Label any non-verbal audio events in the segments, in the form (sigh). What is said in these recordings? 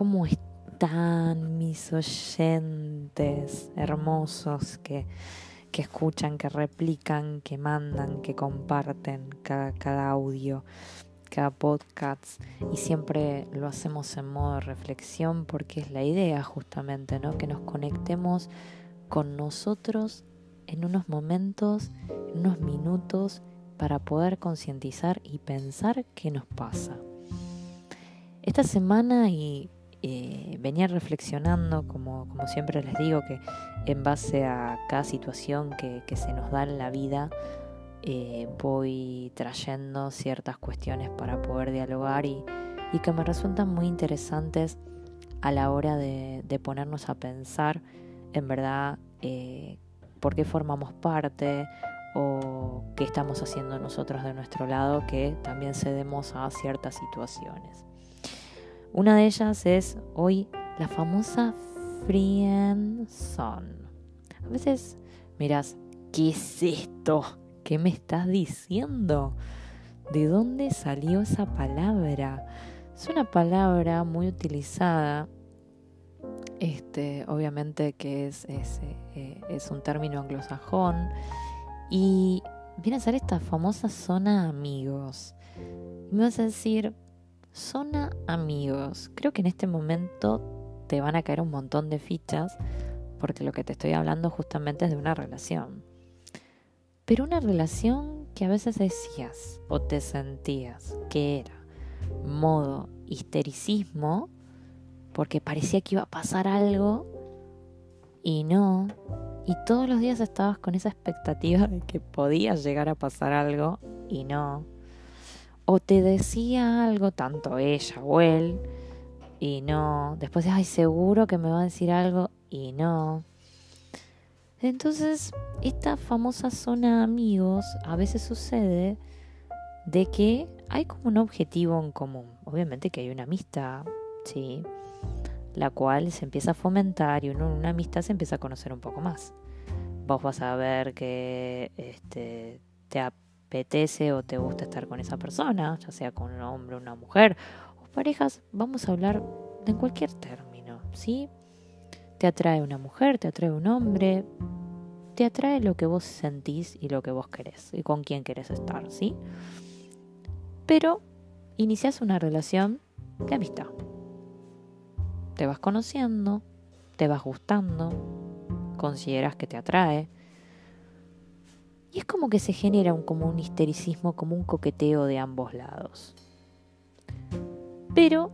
¿Cómo están mis oyentes hermosos que, que escuchan, que replican, que mandan, que comparten cada, cada audio, cada podcast? Y siempre lo hacemos en modo de reflexión porque es la idea justamente, ¿no? Que nos conectemos con nosotros en unos momentos, en unos minutos, para poder concientizar y pensar qué nos pasa. Esta semana y eh, venía reflexionando, como, siempre les digo, que en base a cada situación que, se nos da en la vida, eh, voy trayendo ciertas cuestiones para poder dialogar y, que me resultan muy interesantes a la hora de, de ponernos a pensar en verdad eh, por qué formamos parte o qué estamos haciendo nosotros de nuestro lado que también cedemos a ciertas situaciones. Una de ellas es hoy la famosa friendzone. A veces miras, ¿qué es esto? ¿Qué me estás diciendo? ¿De dónde salió esa palabra? Es una palabra muy utilizada este, obviamente que es, eh, un término anglosajón. Y viene a ser esta famosa zona amigos. Me vas a decir, zona amigos. Creo que en este momento te van a caer un montón de fichas porque lo que te estoy hablando justamente es de una relación. Pero una relación que a veces decías o te sentías que era modo histericismo porque parecía que iba a pasar algo y no. Y todos los días estabas con esa expectativa de que podía llegar a pasar algo y no. O te decía algo, tanto ella o él, y no. Después, ay, seguro que me va a decir algo y no. Entonces, esta famosa zona de amigos a veces sucede de que hay como un objetivo en común. Obviamente que hay una amistad, sí, la cual se empieza a fomentar y uno en una amistad se empieza a conocer un poco más. Vos vas a ver que este, te apetece o te gusta estar con esa persona, ya sea con un hombre o una mujer, o parejas, vamos a hablar de cualquier término, ¿sí? Te atrae una mujer, te atrae un hombre, te atrae lo que vos sentís y lo que vos querés y con quién querés estar, ¿sí? Pero inicias una relación de amistad te vas conociendo, te vas gustando, consideras que te atrae. Y es como que se genera un, como un histericismo, como un coqueteo de ambos lados. Pero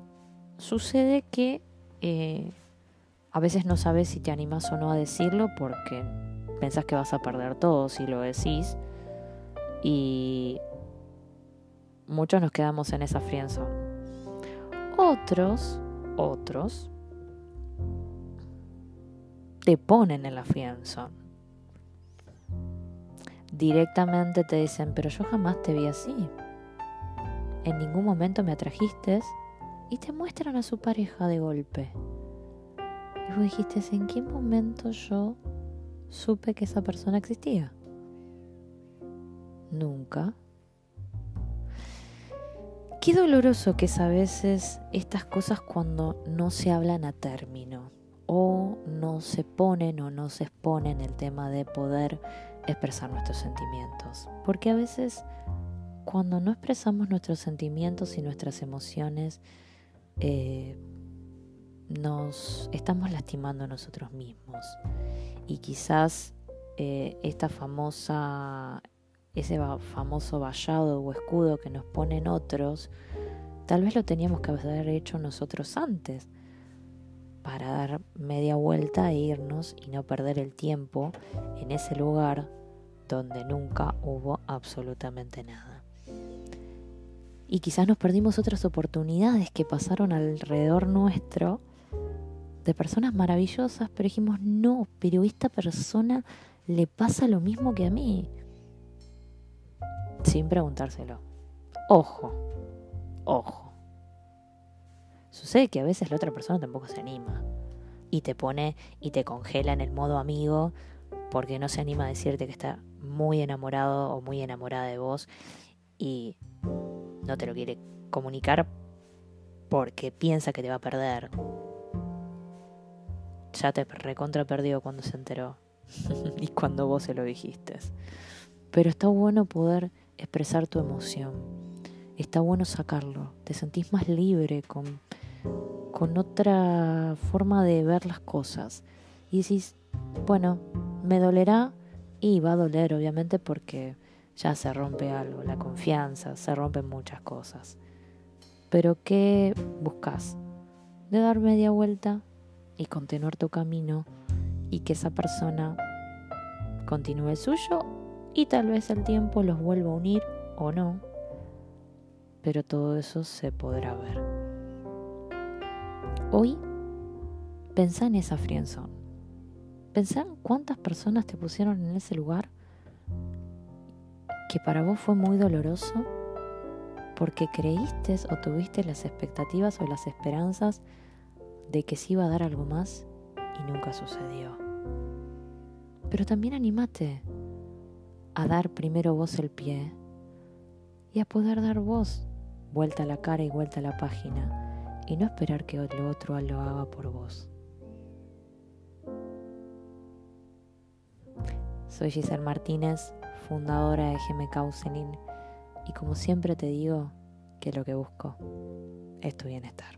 sucede que eh, a veces no sabes si te animas o no a decirlo porque pensás que vas a perder todo si lo decís. Y muchos nos quedamos en esa friendzone. Otros, otros, te ponen en la fianza. Directamente te dicen, pero yo jamás te vi así. En ningún momento me atrajiste y te muestran a su pareja de golpe. Y vos dijiste, ¿en qué momento yo supe que esa persona existía? Nunca. Qué doloroso que es a veces estas cosas cuando no se hablan a término o no se ponen o no se exponen el tema de poder expresar nuestros sentimientos. Porque a veces cuando no expresamos nuestros sentimientos y nuestras emociones, eh, nos estamos lastimando a nosotros mismos. Y quizás eh, esta famosa, ese famoso vallado o escudo que nos ponen otros, tal vez lo teníamos que haber hecho nosotros antes para dar media vuelta e irnos y no perder el tiempo en ese lugar donde nunca hubo absolutamente nada. Y quizás nos perdimos otras oportunidades que pasaron alrededor nuestro de personas maravillosas, pero dijimos, no, pero esta persona le pasa lo mismo que a mí. Sin preguntárselo. Ojo, ojo. Sucede que a veces la otra persona tampoco se anima y te pone y te congela en el modo amigo porque no se anima a decirte que está muy enamorado o muy enamorada de vos y no te lo quiere comunicar porque piensa que te va a perder. Ya te recontra perdió cuando se enteró (laughs) y cuando vos se lo dijiste. Pero está bueno poder expresar tu emoción. Está bueno sacarlo. Te sentís más libre con, con otra forma de ver las cosas. Y decís, bueno, me dolerá y va a doler obviamente porque ya se rompe algo, la confianza, se rompen muchas cosas. Pero ¿qué buscas? De dar media vuelta y continuar tu camino y que esa persona continúe el suyo y tal vez el tiempo los vuelva a unir o no. Pero todo eso se podrá ver. Hoy pensá en esa frienzón. Pensá en cuántas personas te pusieron en ese lugar que para vos fue muy doloroso porque creíste o tuviste las expectativas o las esperanzas de que se iba a dar algo más y nunca sucedió. Pero también animate a dar primero vos el pie y a poder dar vos vuelta a la cara y vuelta a la página y no esperar que el otro lo haga por vos. Soy Giselle Martínez, fundadora de GMK Usenin, y como siempre te digo que lo que busco es tu bienestar.